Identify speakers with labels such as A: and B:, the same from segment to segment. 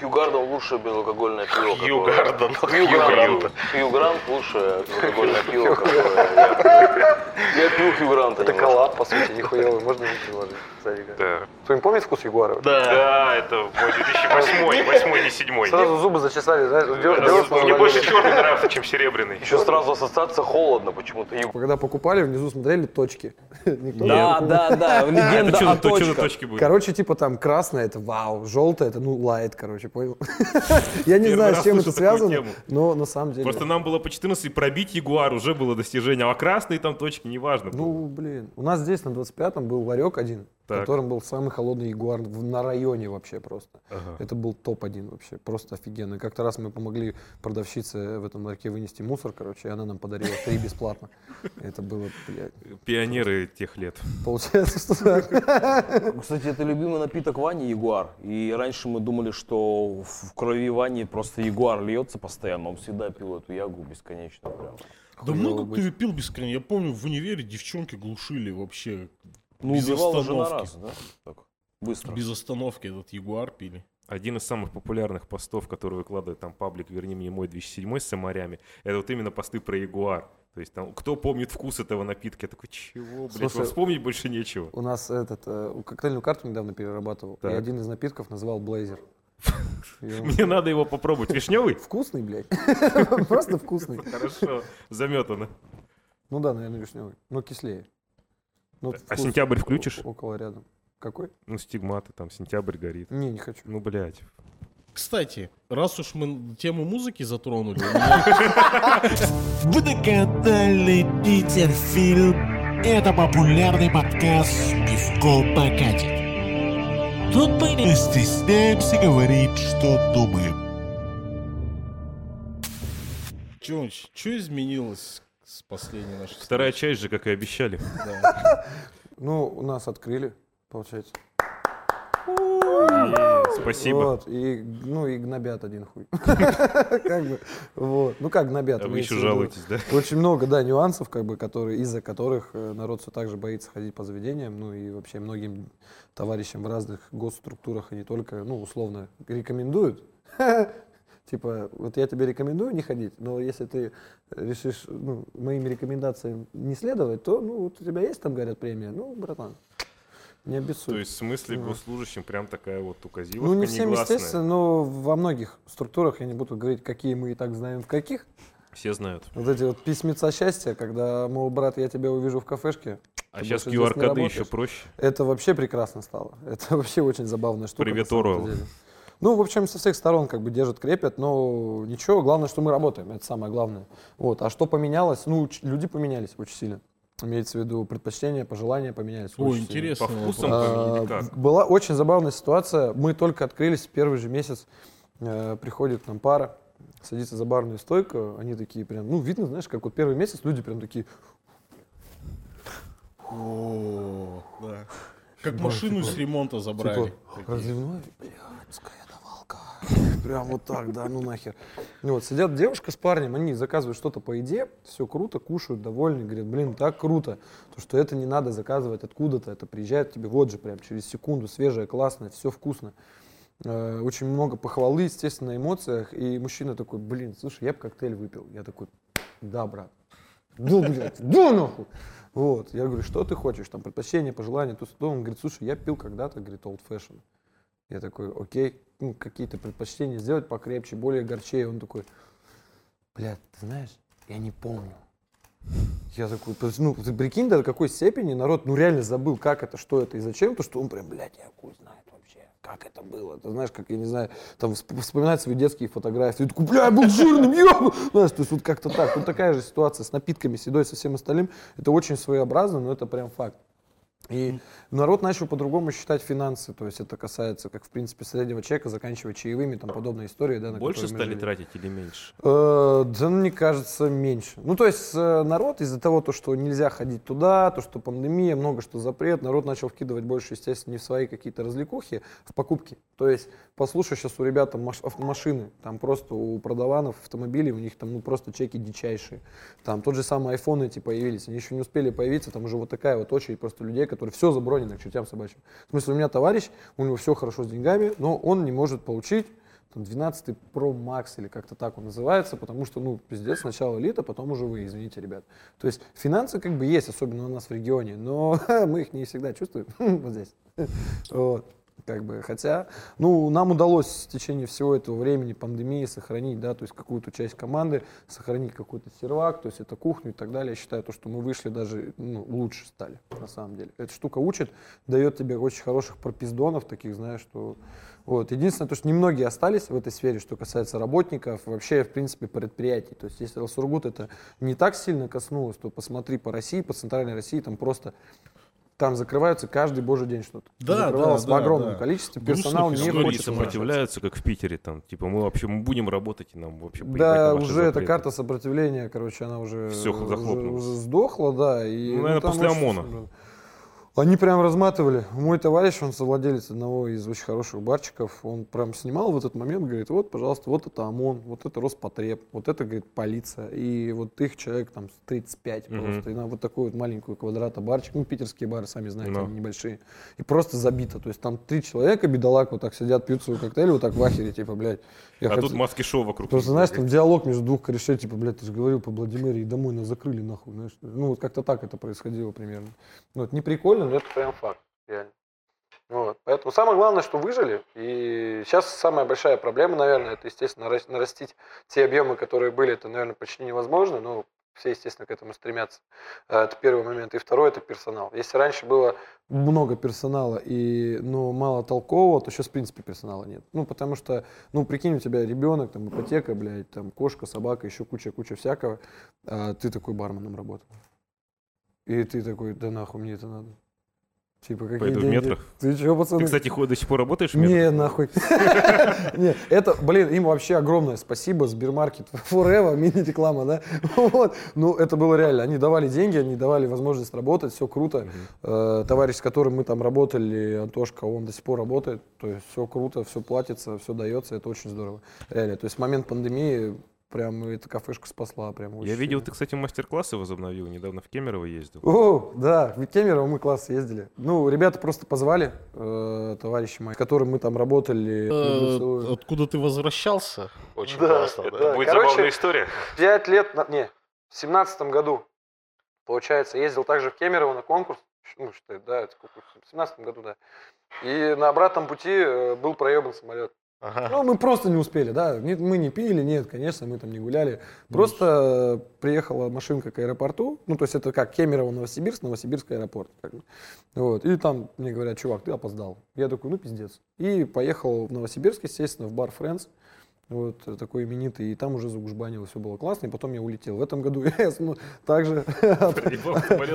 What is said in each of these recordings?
A: Хьюгарден лучшее безалкогольное пиво.
B: Хью Гарден,
A: Хьюгарден. Хьюгрант лучшее безалкогольное пиво, я пью. Я пью Хьюгранта
C: Это коллаб, по сути, нихуевый. Можно не приложить. Кстати, как.
B: Да.
C: Кто-нибудь помнит вкус Ягуара?
B: Да, это мой 2008, восьмой, не седьмой.
C: Сразу зубы зачесали, знаешь,
B: Мне больше черный нравится, чем серебряный.
A: Еще сразу ассоциация холодно почему-то.
C: Когда покупали, внизу смотрели точки.
D: Да, да, да, легенда
E: Это
D: о точках.
C: Короче, типа там красное это вау, желтое это ну лайт, короче, понял? Я не знаю, с чем это связано, но на самом деле.
E: Просто нам было по 14, и пробить Ягуар уже было достижение, а красные там точки, неважно.
C: Ну, блин. У нас здесь на 25-м был ларек один, в
E: Так.
C: котором был самый холодный ягуар в- на районе вообще просто.
E: Ага.
C: Это был топ-1 вообще, просто офигенно. И как-то раз мы помогли продавщице в этом ларьке вынести мусор, короче, и она нам подарила три бесплатно. Это было, блядь,
E: Пионеры тех лет.
C: получается, что так.
D: Кстати, это любимый напиток Вани Ягуар. И раньше мы думали, что в крови Вани просто Ягуар льется постоянно. Он всегда пил эту ягу бесконечно прям.
F: Да много
C: быть.
F: кто ее пил бесконечно. Я помню, в универе девчонки глушили вообще
D: Ну,
F: без
D: убивал уже на
F: остановки.
D: раз, да? Так, быстро.
F: Без остановки этот Ягуар пили.
E: Один из самых популярных постов, который выкладывает там паблик «Верни мне мой 2007» с самарями, это вот именно посты про Ягуар. То есть там, кто помнит вкус этого напитка? Я такой, чего, блядь,
C: Слушай,
E: вспомнить больше нечего.
C: У нас этот, э, коктейльную карту недавно перерабатывал, и
E: Так.
C: один из напитков называл Блейзер. И
E: Мне надо его попробовать. Вишневый?
C: Вкусный, блядь. Просто вкусный.
E: Хорошо, заметано.
C: Ну да, наверное, вишневый. Но кислее. Ну,
E: А
C: вкус
E: сентябрь включишь?
C: Около рядом. Какой?
E: Ну, стигматы, там, сентябрь горит.
C: Не, не хочу.
E: Ну, блядь.
F: Кстати, раз уж мы тему музыки затронули, меня
G: Водоканальный Питерфильм – это популярный подкаст «Пивко покатит». Тут мы не стесняемся говорить, что думаем.
F: что изменилось с последней нашей
E: Вторая часть же, как и обещали.
C: Ну, у нас открыли, получается.
E: Спасибо.
C: Вот, и, ну, и гнобят один хуй. Как бы, вот. Ну, как гнобят?
E: А вы еще жалуетесь, да?
C: Очень много, да, нюансов, как бы, которые, из-за которых э, народ все так же боится ходить по заведениям, ну и вообще многим товарищам в разных госструктурах и не только, ну, условно, рекомендуют. Типа, вот я тебе рекомендую не ходить, но если ты решишь ну, моим рекомендациям не следовать, то, ну, вот у тебя есть там, говорят, премия, ну, братан, не обессудь.
E: То есть в смысле
C: Ну.
E: госслужащим прям такая вот указиловка
C: Ну, не всем, естественно, но во многих структурах, я не буду говорить, какие мы и так знаем в каких,
E: Все знают.
C: вот эти вот письмеца счастья, когда, мол, брат, я тебя увижу в кафешке.
E: А сейчас QR-коды еще проще.
C: Это вообще прекрасно стало. Это вообще очень забавная штука.
E: Привет,
C: деле. Ну, в общем, со всех сторон как бы держат, крепят, но ничего, главное, что мы работаем, это самое главное. Вот. А что поменялось? Ну, люди поменялись очень сильно. Имеется в виду предпочтения, пожелания поменялись.
F: Ой,
C: очень сильно.
F: интересно.
E: По вкусам
C: А,
E: как?
C: Была очень забавная ситуация. Мы только открылись, первый же месяц э, приходит к нам пара, садится за барную стойку, они такие прям, ну, видно, знаешь, как вот первый месяц люди прям такие,
F: О, да. Как машину с ремонта забрали.
C: типа, разливной, блядская. Прям вот так, да, ну нахер. Ну вот, сидят девушка с парнем, они заказывают что-то по еде, все круто, кушают, довольны, говорят, блин, так круто, то что это не надо заказывать откуда-то, это приезжает тебе вот же прям через секунду, свежее, классное, все вкусно. Э, Очень много похвалы, естественно, на эмоциях, и мужчина такой, блин, слушай, я бы коктейль выпил. Я такой, да, брат, ну, блядь, да нахуй. Вот, я говорю, что ты хочешь, там, предпочтения, пожелания, то, что Он говорит, слушай, я пил когда-то, говорит, old fashion. Я такой, окей, ну, какие-то предпочтения сделать покрепче, более горчее. Он такой, блядь, ты знаешь, я не помню. Я такой, ну, ты прикинь, до какой степени народ, ну, реально забыл, как это, что это и зачем, то, что он прям, блядь, я хуй знает вообще, как это было. Ты знаешь, как, я не знаю, там, всп- вспоминать свои детские фотографии, ты такой, бля, я был жирным, ёб! Знаешь, то есть вот как-то так. Тут такая же ситуация с напитками, с едой, со всем остальным. Это очень своеобразно, но это прям факт. И народ начал по-другому считать финансы, то есть это касается, как в принципе, среднего чека, заканчивая чаевыми, там подобные истории, да, на
E: Больше стали
C: жили.
E: тратить или меньше?
C: Э, Да, ну, мне кажется, меньше. Ну, то есть э, народ из-за того, то, что нельзя ходить туда, то, что пандемия, много что запрет, народ начал вкидывать больше, естественно, не в свои какие-то развлекухи, в покупки. То есть, послушай сейчас у ребят там маш- автомашины, там просто у продаванов автомобилей, у них там ну просто чеки дичайшие. Там тот же самый iPhone эти появились, они еще не успели появиться, там уже вот такая вот очередь просто людей, которые все забронено к чертям собачьим. В смысле, у меня товарищ, у него все хорошо с деньгами, но он не может получить там, 12 Pro Max или как-то так он называется, потому что, ну, пиздец, сначала элита, потом уже вы, извините, ребят. То есть финансы как бы есть, особенно у нас в регионе, но мы их не всегда чувствуем вот здесь. Вот. Как бы, хотя, ну, нам удалось в течение всего этого времени пандемии сохранить, да, то есть какую-то часть команды, сохранить какой-то сервак, то есть это кухню и так далее. Я считаю, то, что мы вышли даже ну, лучше стали, на самом деле. Эта штука учит, дает тебе очень хороших пропиздонов, таких, знаешь, что... Вот. Единственное, то, что немногие остались в этой сфере, что касается работников, вообще, в принципе, предприятий. То есть, если Сургут это не так сильно коснулось, то посмотри по России, по центральной России, там просто там закрываются каждый божий день что-то.
F: Да,
C: Закрывалось
F: да,
C: в огромном
F: да.
C: количестве. Персонал не
F: всё.
E: Многие
C: хочет
E: сопротивляются, как в Питере, там, типа, мы вообще мы будем работать, и нам вообще
C: Да, уже эта
E: запреты.
C: карта сопротивления, короче, она уже,
E: Всё,
C: уже,
E: захлопнулась.
C: уже сдохла, да. И,
E: Ну, наверное,
C: там
E: после
C: очень
E: ОМОНа.
C: сильно- Они прям разматывали. Мой товарищ, он совладелец одного из очень хороших барчиков, он прям снимал в этот момент, говорит, вот, пожалуйста, вот это ОМОН, вот это Роспотреб, вот это, говорит, полиция. И вот их человек там 35
E: Мгм.
C: просто. И на вот такую вот маленькую квадрата барчик, ну, питерские бары, сами знаете,
E: Ну.
C: они небольшие. И просто забито. То есть там три человека, бедолаг, вот так сидят, пьют свой коктейль, вот так в ахере, типа, блядь. Я
E: А
C: хочу-
E: тут маски шоу вокруг.
C: Просто, знаешь, там диалог между двух корешей, типа, блядь, ты же говорил по Владимире, и домой нас закрыли, нахуй, знаешь. Ну, вот как-то так это происходило примерно. Ну, это не прикольно, но это прям факт, реально. Вот. Поэтому самое главное, что выжили. И сейчас самая большая проблема, наверное, это, естественно, нарас- нарастить те объемы, которые были, это, наверное, почти невозможно, но все, естественно, к этому стремятся. Э, Это первый момент. И второй – это персонал. Если раньше было много персонала и, ну, мало толкового, то сейчас, в принципе, персонала нет. Ну, потому что, ну, прикинь, у тебя ребенок, там, ипотека, блядь, там, кошка, собака, еще куча-куча всякого, а ты такой барменом работал. И ты такой, да нахуй мне это надо. Типа, какие
E: Пойду в
C: деньги?
E: метро.
C: Ты чего, пацаны?
E: Ты, кстати, до сих пор работаешь в метро?
C: Не, нахуй. Не, это, блин, им вообще огромное спасибо, Сбермаркет, Forever, мини-реклама, да? Вот. Ну, это было реально. Они давали деньги, они давали возможность работать, все круто. Э, Товарищ, с которым мы там работали, Антошка, он до сих пор работает. То есть все круто, все платится, все дается, это очень здорово. Реально. То есть в момент пандемии прям эта кафешка спасла. Прям очень
E: Я видел,
C: сильно.
E: ты, кстати, мастер-классы возобновил, недавно в Кемерово ездил.
C: О, да, в Кемерово мы класс ездили. Ну, ребята просто позвали, э, товарищи мои, с которыми мы там работали.
F: Э, Откуда ты возвращался?
B: Очень
C: Да,
B: классно,
C: да.
B: да.
A: Будет
C: Короче,
A: забавная история.
C: Пять лет, на- не, в семнадцатом году, получается, ездил также в Кемерово на конкурс, ну, что да, это сколько, в семнадцатом году, да. И на обратном пути э, был проебан самолет.
B: Ага.
C: Ну, мы просто не успели, да, не- мы не пили, нет, конечно, мы там не гуляли. Просто э, приехала машинка к аэропорту, ну, то есть это как Кемерово, Новосибирск, Новосибирск аэропорт. как бы. Вот, и там мне говорят, чувак, ты опоздал. Я такой, ну, пиздец. И поехал в Новосибирск, естественно, в бар Friends, вот э, такой именитый, и там уже загужбанил, все было классно, и потом я улетел. В этом году я ну, также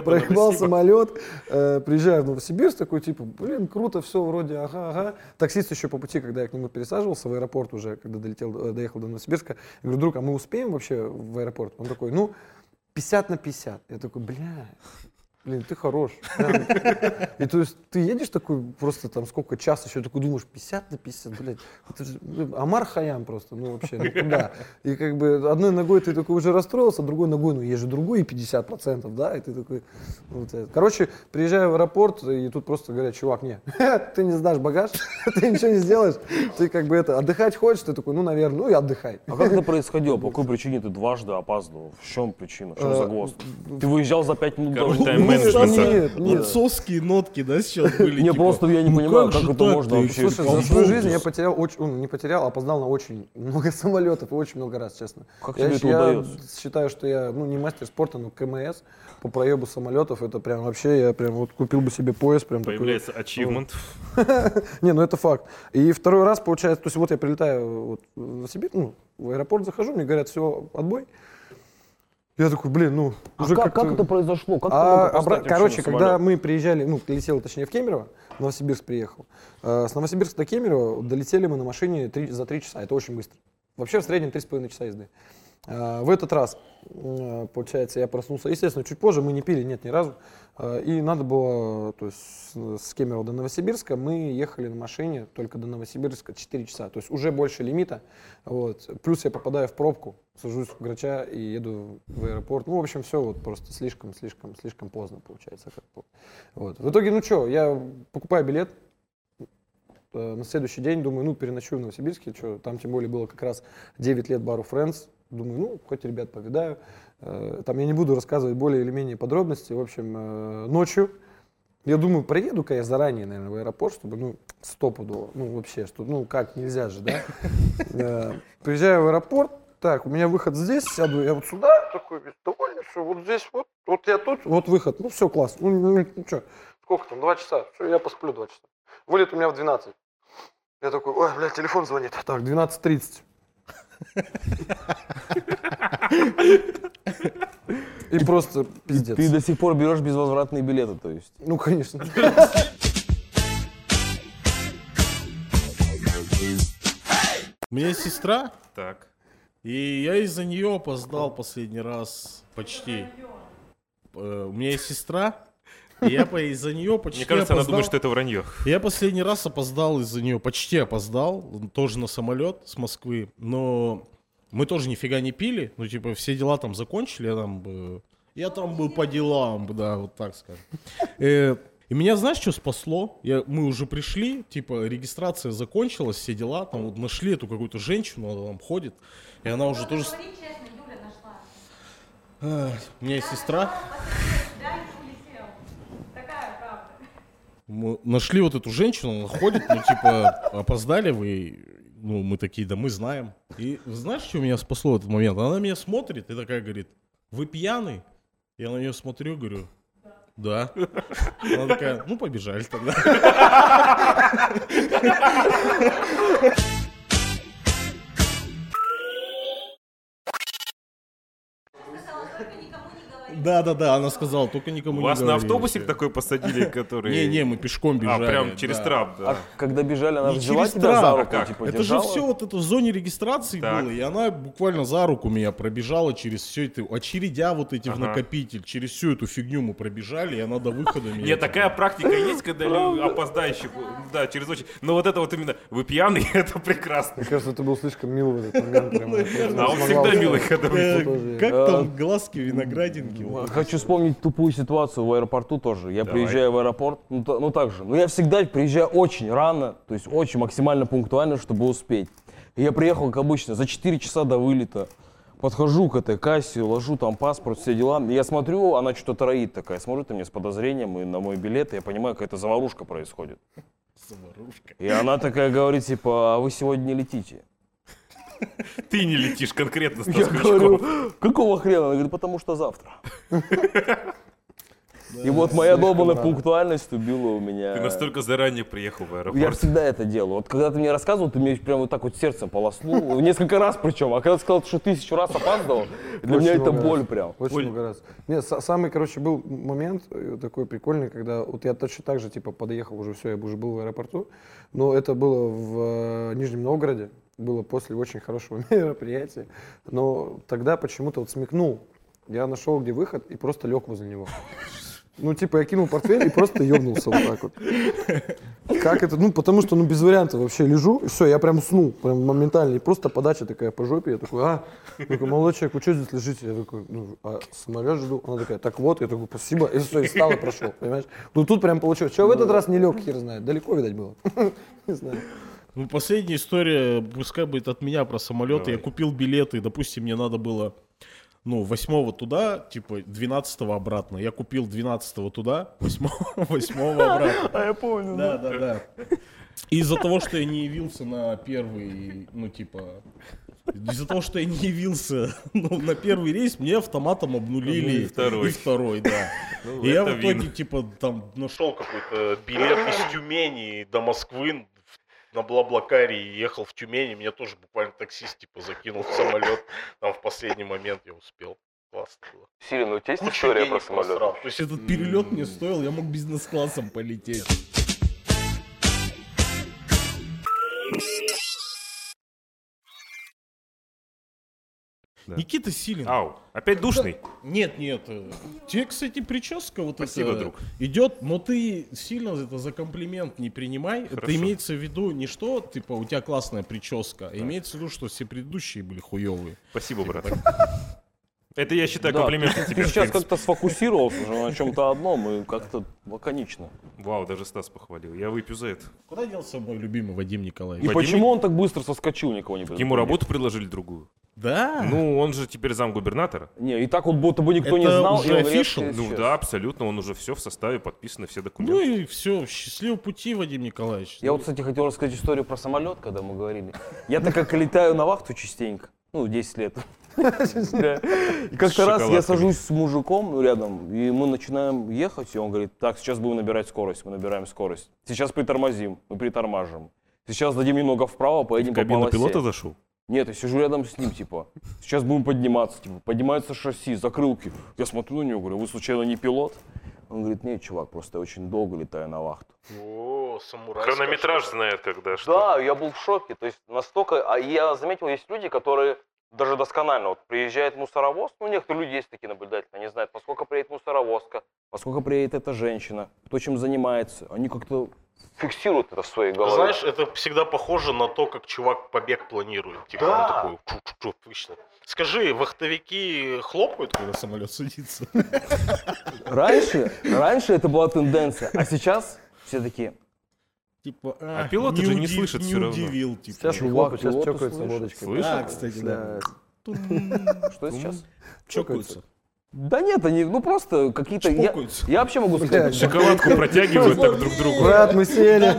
E: Проебал самолет
C: э, приезжаю в Новосибирск, такой, типа, блин, круто, все вроде, ага, ага. Таксист еще по пути, когда я к нему пересаживался в аэропорт уже, когда долетел, э, доехал до Новосибирска, я говорю, друг, а мы успеем вообще в аэропорт? Он такой, ну, 50 на 50. Я такой, бля, блин, ты хорош. прям». И то есть ты едешь такой просто там сколько час еще такой думаешь 50 на 50, блядь, это же Амар Хаям просто, ну вообще, ну куда? И как бы одной ногой ты такой уже расстроился, другой ногой, ну есть же другой 50 процентов, да, и ты такой, вот это. Короче, приезжаю в аэропорт, и тут просто говорят, чувак, не, ты не сдашь багаж, ты ничего не сделаешь, ты как бы это, отдыхать хочешь, ты такой, ну, наверное, ну и отдыхай.
D: А как это происходило? По какой причине ты дважды опаздывал? В чем причина? В чем загвоздка? Ты выезжал за пять минут
E: Король
D: до-
C: нет.
F: Отцовские нотки, да, сейчас были?
D: Не,
F: типа,
D: просто я не
F: ну
D: понимаю, как это можно вообще
C: Слушай, за свою жизнь я потерял очень, ну, не потерял, а опоздал на очень много самолетов и очень много раз, честно.
D: Как
C: я,
D: тебе это удается?
C: считаю, что я, ну, не мастер спорта, но КМС по проебу самолетов, это прям вообще, я прям вот купил бы себе пояс, прям такой.
E: Появляется achievement.
C: Не, ну это факт. И второй раз получается, то есть вот я прилетаю вот в Новосибирск, ну, в аэропорт захожу, мне говорят, все, отбой. Я такой, блин, ну,
D: А
C: уже
D: как, как это произошло? Как
C: а, обра- короче, когда мы приезжали, ну, летел, точнее, в Кемерово, в Новосибирск приехал. э, с Новосибирска до Кемерово долетели мы на машине три- за три часа. Это очень быстро. Вообще в среднем три с половиной часа езды. Э, в этот раз, э, получается, я проснулся, естественно, чуть позже, мы не пили, нет, ни разу. Э, и надо было, то есть с, с Кемерово до Новосибирска мы ехали на машине только до Новосибирска 4 часа. То есть уже больше лимита. Вот. Плюс я попадаю в пробку, сажусь в Грача и еду в аэропорт. Ну, в общем, все вот просто слишком, слишком, слишком поздно получается. как бы. Вот. В итоге, ну что, я покупаю билет, Э, На следующий день думаю, ну, переночую в Новосибирске, что там тем более было как раз 9 лет бару Friends. Думаю, ну, хоть ребят повидаю. Э, Там я не буду рассказывать более или менее подробности. В общем, э, ночью я думаю, проеду-ка я заранее, наверное, в аэропорт, чтобы, ну, стопудово, ну, вообще, что, ну, как, нельзя же, да? Приезжаю в аэропорт, так, у меня выход здесь, сяду я вот сюда, такой весь довольный, что вот здесь вот, вот я тут, вот выход, ну, все, класс, ну, ну, ну, что, сколько там, два часа, все, я посплю два часа. Вылет у меня в 12. Я такой, ой, блядь, телефон звонит. Так, 12.30. И просто пиздец.
D: Ты до сих пор берешь безвозвратные билеты, то есть.
C: Ну, конечно.
F: У меня есть сестра,
E: Так.
F: И я из-за нее опоздал последний раз почти. Э, У меня есть сестра, и я по- из-за нее почти
E: Мне кажется, она
F: опоздал.
E: думает, что это вранье.
F: Я последний раз опоздал из-за нее, почти опоздал, тоже на самолет с Москвы, но мы тоже нифига не пили, ну типа все дела там закончили, я там, э, я там был по делам, да, вот так скажем. И меня, знаешь, что спасло? Я, мы уже пришли, типа, регистрация закончилась, все дела, там вот нашли эту какую-то женщину, она там ходит, и она уже тоже...
H: Говори честно, Юля нашла.
F: Ах, У меня есть сестра,
H: правда.
F: мы нашли вот эту женщину, она ходит, ну, типа, опоздали вы, ну, мы такие, да мы знаем. И знаешь, что меня спасло в этот момент? Она на меня смотрит и такая говорит, вы пьяный? Я на нее смотрю, говорю, да. Она такая, ну, побежали тогда.
H: не говори.
F: Да, да, да, она сказала, только никому не
E: Вас на
F: говори».
E: автобусик такой посадили, который...
F: Не, не, мы пешком
E: А,
F: бежали.
E: прям через
F: да.
E: трап, да.
D: А когда бежали, она
F: Не
D: взяла
F: через
D: тебя за
F: трап.
D: руку,
E: А как?
D: типа,
F: Это
D: держала?
F: же все вот это в зоне регистрации
E: Так.
F: было, и она буквально за руку меня пробежала через все это, очередя вот эти в
E: Ага.
F: накопитель, через всю эту фигню мы пробежали, и она до выхода меня...
E: Нет, такая практика есть, когда лю- опоздающих, да, через очень... Но вот это вот именно, вы пьяный, это прекрасно.
C: Мне кажется, это был слишком милый в этот момент. прям. Я просто
E: А он всегда милый, когда
F: Э,
E: вы...
F: Как там глазки виноградинки? вот.
D: Хочу вспомнить тупую ситуацию в аэропорту тоже. Я
E: Давай.
D: приезжаю в аэропорт, ну, та- ну так же. Ну я всегда приезжаю очень рано, то есть очень максимально пунктуально, чтобы успеть. И я приехал, как обычно, за 4 часа до вылета. Подхожу к этой кассе, ложу там паспорт, все дела. Я смотрю, она что-то троит такая. Смотрит на меня с подозрением и на мой билет. И я понимаю, какая-то заварушка происходит. И она такая говорит, типа, а вы сегодня не летите.
E: Ты не летишь конкретно с
D: Я говорю, какого хрена? Она говорит, потому что завтра. И вот моя долбанная пунктуальность убила у меня.
E: Ты настолько заранее приехал в
D: Я
E: аэропорт.
D: всегда это делаю. Вот когда ты мне рассказывал, ты мне прям вот так вот сердцем полоснул. Несколько раз причем. А когда ты сказал, что тысячу раз опаздывал, для меня это боль прям.
C: Очень много раз. Нет, са- самый, короче, был момент э, такой прикольный, когда вот я точно так же, типа, подъехал уже, все, я уже был в аэропорту, но это было в э, Нижнем Новгороде, было после очень хорошего мероприятия, но тогда почему-то вот смекнул, я нашел, где выход, и просто лег возле него. Ну, типа, я кинул портфель и просто ебнулся вот так вот. Как это? Ну, потому что, ну, без вариантов вообще лежу, и все, я прям уснул, прям моментально. И просто подача такая по жопе, я такой, а, Я такой, молодой человек, вы что здесь лежите? Я такой, ну, а самолет жду. Она такая, так вот, я такой, спасибо, и все, и встал и прошел, понимаешь? Ну, тут прям получилось. Что в этот раз не лег, хер знает, далеко, видать, было. Не знаю.
F: Ну, последняя история, пускай будет от меня про самолеты. Я купил билеты, допустим, мне надо было, ну, 8 туда, типа, 12 обратно. Я купил 12 туда, 8, 8 обратно.
D: А я помню.
F: Да, да, да. Из-за того, что я не явился на первый, ну, типа, из-за того, что я не явился ну, на первый рейс, мне автоматом обнулили
E: И второй.
F: и второй, да.
E: Ну,
F: И я в итоге,
E: вин.
F: типа, там нашел
B: Нашел какой-то билет из Тюмени до Москвы на Блаблакаре и ехал в Тюмени. Меня тоже буквально таксист типа закинул в самолет. Там в последний момент я успел. Классно было.
A: Сирин, у тебя есть
B: Кучу
A: история про самолет?
B: просрал. То есть
F: Этот перелет мне стоил, я мог бизнес-классом полететь.
E: Да.
F: Никита Силин.
E: Ау, опять душный?
F: Нет, нет. э, Тебе, кстати, прическа вот
E: Спасибо,
F: это
E: друг.
F: идет, но ты сильно это за комплимент не принимай.
E: Хорошо.
F: Это имеется в виду не что, типа, у тебя классная прическа, а имеется в виду, что все предыдущие были хуевые.
E: Спасибо, брат. Это я считаю
D: Да,
E: комплиментом
D: ты
E: тебе.
D: сейчас как-то сфокусировался уже на чем-то одном и как-то лаконично.
E: Вау, даже Стас похвалил. Я выпью за это.
F: Куда делся мой любимый Вадим
D: И
F: Николаевич?
E: Вадим-
D: почему он так быстро соскочил, никого не
E: Ему работу предложили другую.
F: Да?
E: Ну, он же теперь зам губернатора.
D: Не, и так вот будто бы никто не
F: Это
D: знал.
F: уже official?
E: Ну да, абсолютно. Он уже все в составе, подписаны все
F: Ну
E: документы.
F: и все, счастливого пути, Вадим Николаевич.
D: Я вот, кстати, хотел рассказать историю про самолет, когда мы говорили. Я так как летаю на вахту частенько, ну, 10 лет. И как-то раз я сажусь с мужиком ну, рядом, и мы начинаем ехать, и он говорит, так, сейчас будем набирать скорость, мы набираем скорость. Сейчас притормозим, мы притормаживаем. Сейчас дадим немного вправо, поедем по
E: кабину
D: полосе.
E: пилота зашел?
D: Нет, я сижу рядом с ним, типа, сейчас будем подниматься, типа, поднимается шасси, закрылки. Я смотрю на него, говорю, вы случайно не пилот? Он говорит, нет, чувак, просто я очень долго летаю на вахту.
B: О, самурай.
E: Хронометраж знает, когда что.
D: Да, я был в шоке. То есть настолько... А я заметил, есть люди, которые даже досконально. Вот приезжает мусоровоз, ну, некоторые люди есть такие наблюдатели, они знают, поскольку приедет мусоровозка, поскольку приедет эта женщина, кто чем занимается. Они как-то фиксируют это в своей голове.
B: Знаешь, это всегда похоже на то, как чувак побег планирует. Типа
D: Да.
B: он такой, чу-чу-чу, вышло. Скажи, вахтовики хлопают?
F: Когда самолет садится.
D: Раньше, раньше это была тенденция, а сейчас все такие,
F: Типа,
E: А пилоты же не слышат
F: не
E: всё равно.
F: удивил, типа.
C: Сейчас
D: Чувак,
C: хлопают, сейчас чокаются водочкой.
E: Слышал?
F: Да, кстати, да.
D: что сейчас?
F: Чокаются.
D: Да нет, они, ну просто какие-то... Я, я вообще могу сказать.
E: Шоколадку протягивают так друг другу.
C: Брат, мы сели.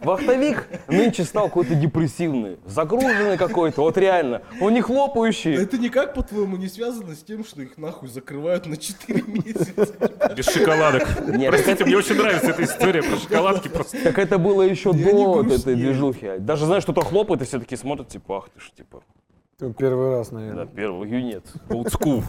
D: Вахтовик нынче стал какой-то депрессивный, загруженный какой-то, вот реально. Он не хлопающий.
F: Это никак, по-твоему, не связано с тем, что их нахуй закрывают на 4 месяца?
E: Без шоколадок.
D: Нет,
E: Простите, мне очень нравится эта история про шоколадки. Просто
D: Так это было еще до вот этой движухи. Даже знаешь, кто-то хлопает, и все таки смотрят, типа, ах ты ж, типа,
C: Первый раз,
D: да,
C: наверное.
D: первый юнец.
E: old school.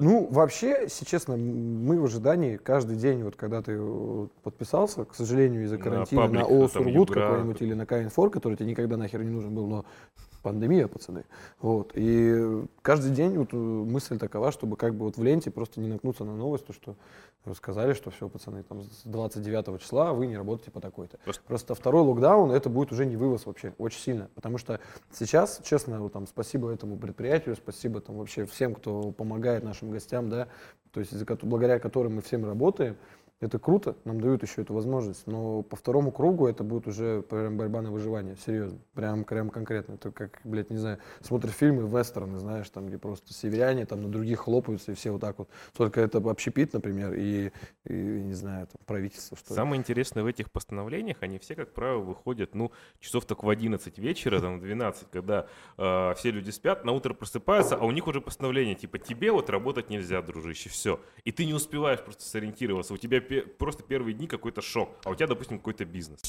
C: Ну, вообще, если честно, мы в ожидании каждый день, вот когда ты э, подписался, к сожалению, из-за
E: На
C: карантина, на
E: паблик,
C: О
E: там,
C: Сургут какой-нибудь или на КНФОР, который тебе никогда нахер не нужен был, но пандемия, пацаны. Вот. И каждый день вот э, мысль такова, чтобы как бы вот в ленте просто не наткнуться на новость, то, что сказали, что все, пацаны, там с 29 числа вы не работаете по такой-то.
E: Просто-
C: Просто второй локдаун, это будет уже не вывоз вообще, очень сильно. Потому что сейчас, честно, вот там спасибо этому предприятию, спасибо там вообще всем, кто помогает нашим гостям, да, то есть благодаря которым мы всем работаем. Это круто, нам дают еще эту возможность, но по второму кругу это будет уже прям борьба на выживание, серьезно, прям, прям конкретно. Это как, блядь, не знаю, смотришь фильмы, вестерны, знаешь, там, где просто северяне там на других хлопаются и все вот так вот. Только это общепит, например, и, и, не знаю, там, правительство, что.
E: Самое интересное в этих постановлениях, они все, как правило, выходят, ну, часов так в 11 вечера, там, в 12, когда э, все люди спят, на утро просыпаются, а у них уже постановление, типа, тебе вот работать нельзя, дружище, все. И ты не успеваешь просто сориентироваться, у тебя просто первые дни какой-то шок, а у тебя, допустим, какой-то бизнес.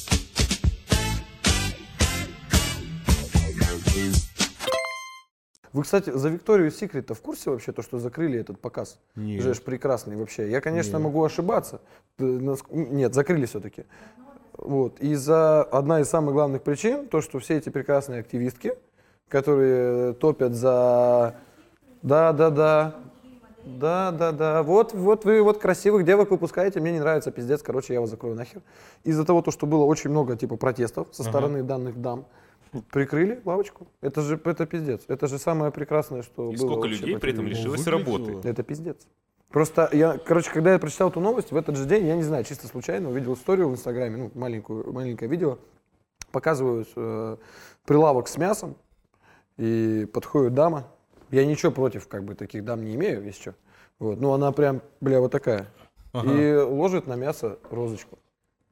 C: Вы, кстати, за Викторию Секрет в курсе вообще, то, что закрыли этот показ?
F: Нет.
C: Жеж прекрасный вообще. Я, конечно,
F: Нет.
C: могу ошибаться. Нет, закрыли все-таки. Вот. И за одна из самых главных причин, то, что все эти прекрасные активистки, которые топят за... Да, да, да. Да, да, да. Вот, вот вы вот красивых девок выпускаете, мне не нравится, пиздец, короче, я вас закрою нахер. Из-за того, то, что было очень много типа протестов со стороны данных дам, прикрыли лавочку. Это же это пиздец. Это же самое прекрасное, что
E: И
C: было
E: сколько
C: вообще
E: людей при этом лишилось работы.
C: Это пиздец. Просто я, короче, когда я прочитал эту новость, в этот же день, я не знаю, чисто случайно увидел историю в Инстаграме, ну, маленькую, маленькое видео, показывают э, прилавок с мясом, и подходит дама. Я ничего против, как бы, таких дам не имею, если что. Вот, ну, она прям, бля, вот такая. И ложит на мясо розочку.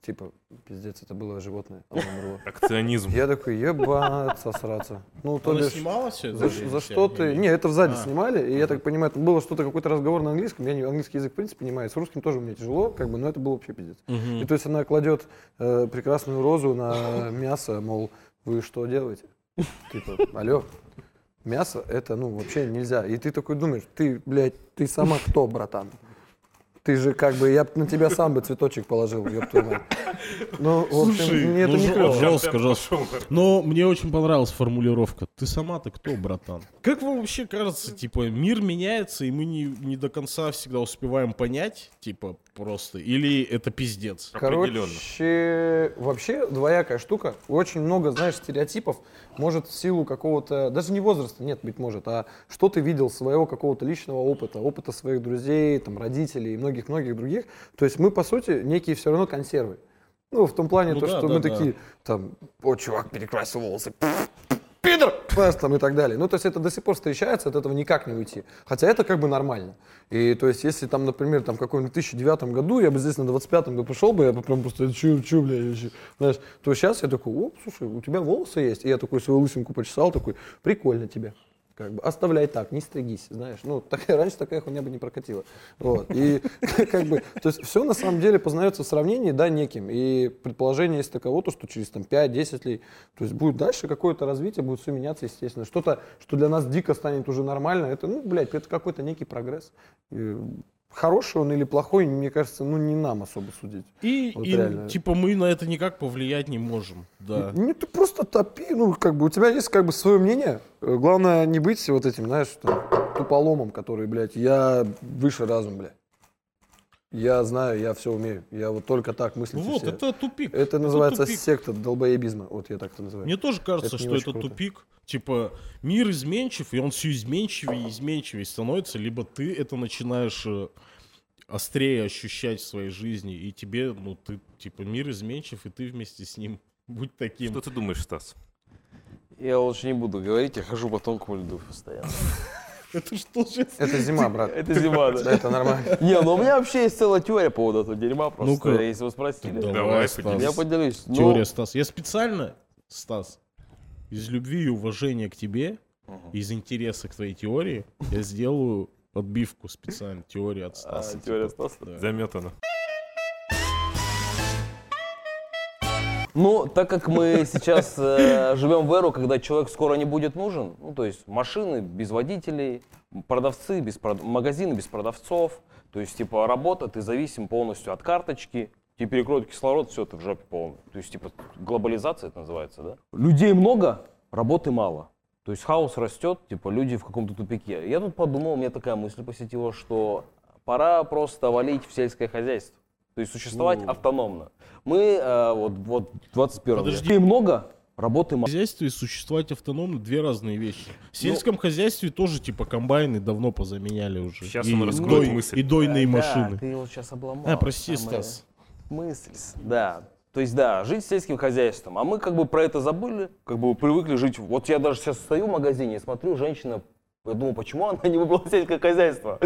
C: Типа, пиздец, это было животное, оно умерло.
E: Акционизм.
C: Я такой, ебаться, сраться. Ну, то
F: Она
C: бишь,
F: снимала все
C: за, за что ты... Не, это сзади
F: А.
C: снимали, и я так понимаю, это было что-то, какой-то разговор на английском. Я не, английский язык, в принципе, понимаю. С русским тоже мне тяжело, как бы, но это было вообще пиздец. И то есть она кладет э, прекрасную розу на мясо, мол, вы что делаете? Типа, алло, мясо это, ну, вообще нельзя. И ты такой думаешь, ты, блядь, ты сама кто, братан? Ты же как бы, я б на тебя сам бы цветочек положил, ёб твою мать. Ну, в общем,
F: Слушай,
C: мне это
F: ну,
C: не клево.
F: жестко, жестко. Но мне очень понравилась формулировка. Ты сама-то кто, братан? Как вам вообще кажется, типа, мир меняется, и мы не, не до конца всегда успеваем понять, типа, просто? Или это пиздец?
E: Определенно.
C: Короче, вообще двоякая штука. Очень много, знаешь, стереотипов. Может, в силу какого-то, даже не возраста, нет, быть может, а что ты видел своего какого-то личного опыта, опыта своих друзей, там, родителей и многих-многих других. То есть мы, по сути, некие все равно консервы. Ну, в том плане,
F: Ну
C: то,
F: да,
C: что
F: да,
C: мы
F: да.
C: такие, там, о, чувак перекрасил волосы, пидор, знаешь, там и так далее. Ну, то есть это до сих пор встречается, от этого никак не уйти. Хотя это как бы нормально. И то есть если там, например, там в каком-нибудь 2009 году, я бы здесь на 25-м бы пришел бы, я бы прям просто, чё, чё, бля, вообще?» знаешь, то сейчас я такой, о, слушай, у тебя волосы есть. И я такой свою лысинку почесал, такой, прикольно тебе. Как бы оставляй так, не стригись, знаешь. Ну, так, раньше такая хуйня бы не прокатила. Вот. И как бы, то есть все на самом деле познается в сравнении, да, неким. И предположение есть таково, то, что через там 5-10 лет, то есть будет дальше какое-то развитие, будет все меняться, естественно. Что-то, что для нас дико станет уже нормально, это, ну, блядь, это какой-то некий прогресс. Хороший он или плохой, мне кажется, ну, не нам особо судить.
F: И,
C: Вот
F: и,
C: реально.
F: типа мы на это никак повлиять не можем. Да.
C: Не, ты просто топи, ну, как бы, у тебя есть, как бы, свое мнение. Главное, не быть вот этим, знаешь, там, туполомом, который, блядь, я выше разум, блядь. Я знаю, я все умею. Я вот только так мыслю.
F: Вот, это тупик.
C: Это называется
F: тупик.
C: секта долбоебизма. Вот я так это называю.
F: Мне тоже кажется,
C: Это
F: что это
C: круто.
F: тупик. Типа, мир изменчив, и он все изменчивее и изменчивее становится, либо ты это начинаешь э, острее ощущать в своей жизни, и тебе, ну, ты, типа, мир изменчив, и ты вместе с ним. Будь таким.
E: Что ты думаешь, Стас?
D: Я лучше не буду говорить, я хожу по тонкому льду постоянно.
F: Это что же?
C: Это зима, брат.
D: Это зима,
C: Да,
D: да.
C: это нормально.
D: Не, ну у меня вообще есть целая теория по поводу этого дерьма, просто,
F: Ну-ка.
D: если вы спросили.
F: Давай,
E: Давай,
F: Стас.
D: Я поделюсь. Ну,
F: Теория, Стас. Я специально, Стас, из любви и уважения к тебе, из интереса к твоей теории, я сделаю отбивку специально. Теория от
D: а,
F: Стаса.
D: теория
F: типа.
D: Стаса.
F: Да.
E: Заметано.
D: Ну, так как мы сейчас э, живем в эру, когда человек скоро не будет нужен, ну, то есть машины без водителей, продавцы без прод- магазины без продавцов, то есть, типа, работа, ты зависим полностью от карточки, тебе перекроют кислород, все, ты в жопе полный. То есть, типа, глобализация это называется, да? Людей много, работы мало. То есть хаос растет, типа люди в каком-то тупике. Я тут подумал, у меня такая мысль посетила, что пора просто валить в сельское хозяйство. То есть существовать автономно. Мы э, вот, вот 21 век.
F: Подожди.
D: Людей много, работы
F: В хозяйстве и существовать автономно две разные вещи. В сельском хозяйстве тоже типа комбайны давно позаменяли уже.
E: Сейчас
F: и,
E: он раскроет
F: дой-
E: мысль.
F: И дойные
D: Да,
F: машины.
D: ты его сейчас обломал.
F: А, прости,
D: Самая
F: Стас.
D: Мысль, да. То есть, да, жить сельским хозяйством. А мы как бы про это забыли, как бы привыкли жить. Вот я даже сейчас стою в магазине и смотрю, женщина, я думаю, почему она не выбрала сельское хозяйство?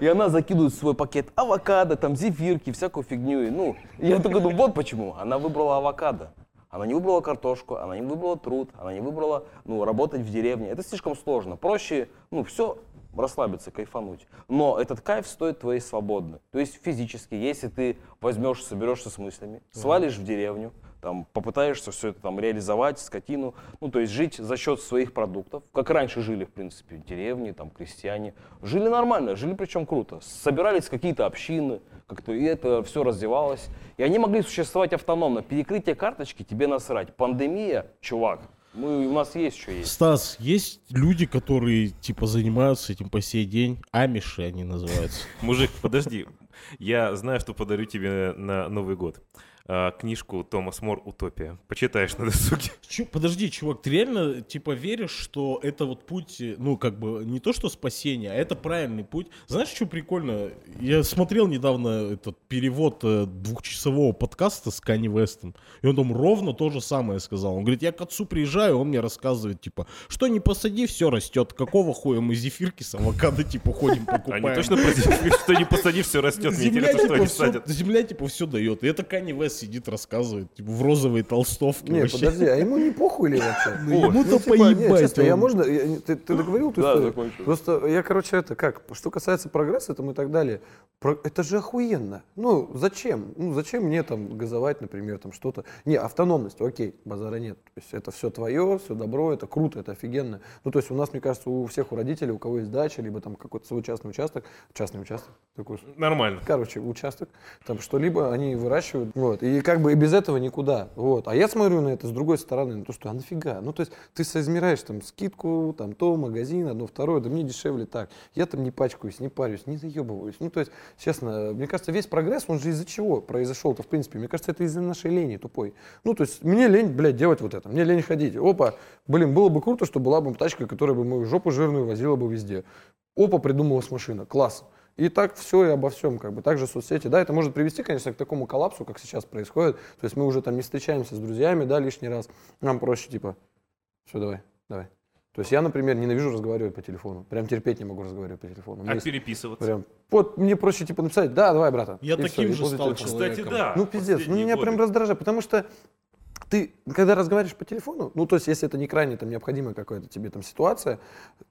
D: И она закидывает в свой пакет авокадо, там, зефирки, всякую фигню. И, ну, я только думаю, вот почему. Она выбрала авокадо. Она не выбрала картошку, она не выбрала труд, она не выбрала, ну, работать в деревне. Это слишком сложно. Проще, ну, все, расслабиться, кайфануть. Но этот кайф стоит твоей свободы. То есть физически, если ты возьмешь, соберешься с мыслями, свалишь в деревню, там, попытаешься все это там реализовать, скотину, ну, то есть жить за счет своих продуктов, как раньше жили, в принципе, в деревне, там, крестьяне. Жили нормально, жили причем круто. Собирались какие-то общины, как-то и это все развивалось. И они могли существовать автономно. Перекрытие карточки тебе насрать. Пандемия, чувак, мы, у нас есть что есть.
F: Стас, есть люди, которые типа занимаются этим по сей день. Амиши они называются.
E: Мужик, подожди. Я знаю, что подарю тебе на Новый год. А, книжку Томас Мор «Утопия». Почитаешь на досуге.
F: Подожди, чувак, ты реально типа веришь, что это вот путь, э, ну как бы не то что спасение, а это правильный путь. Знаешь, что прикольно? Я смотрел недавно этот перевод э, двухчасового подкаста с Канни Вестом, и он там ровно то же самое сказал. Он говорит, я к отцу приезжаю, он мне рассказывает, типа, что не посади, все растет. Какого хуя мы зефирки с авокадо типа ходим покупаем?
E: Они точно про зефир, что не посади, все растет.
F: Типа, земля типа все дает. И это Канни Вест сидит, рассказывает, типа, в розовой толстовке.
C: Не,
F: вообще.
C: подожди, а ему не похуй ли вообще?
F: Ну, ему-то
C: Ну, типа,
F: поебать.
C: честно, я можно, ты, ты договорил эту
D: Да,
C: историю?
D: закончил.
C: Просто я, короче, это как, что касается прогресса там и так далее, это же охуенно. Ну, зачем? Ну, зачем мне там газовать, например, там что-то? Не, автономность, окей, базара нет. То есть это все твое, все добро, это круто, это офигенно. Ну, то есть у нас, мне кажется, у всех у родителей, у кого есть дача, либо там какой-то свой частный участок, частный участок, такой
E: Нормально.
C: короче, участок, там что-либо они выращивают. Вот. Вот, и как бы и без этого никуда. Вот. А я смотрю на это с другой стороны, на то, что а нафига? Ну, то есть ты соизмеряешь там скидку, там то, магазин, одно, второе, да мне дешевле так. Я там не пачкаюсь, не парюсь, не заебываюсь. Ну, то есть, честно, мне кажется, весь прогресс, он же из-за чего произошел-то, в принципе? Мне кажется, это из-за нашей лени тупой. Ну, то есть, мне лень, блядь, делать вот это, мне лень ходить. Опа, блин, было бы круто, что была бы тачка, которая бы мою жопу жирную возила бы везде. Опа, придумалась машина, класс. И так все и обо всем, как бы. Также соцсети, да, это может привести, конечно, к такому коллапсу, как сейчас происходит. То есть мы уже там не встречаемся с друзьями, да, лишний раз. Нам проще, типа, все, давай, давай. То есть я, например, ненавижу разговаривать по телефону. Прям терпеть не могу разговаривать по телефону. У меня
E: А переписываться?
C: прям, вот мне проще, типа, написать, да, давай, брата.
F: Я
C: И
F: таким
C: и
F: же стал
C: телефона.
E: Кстати, да.
C: Ну, пиздец, ну меня прям
E: годы.
C: раздражает, потому что ты, когда разговариваешь по телефону, ну, то есть, если это не крайне там необходимая какая-то тебе там ситуация,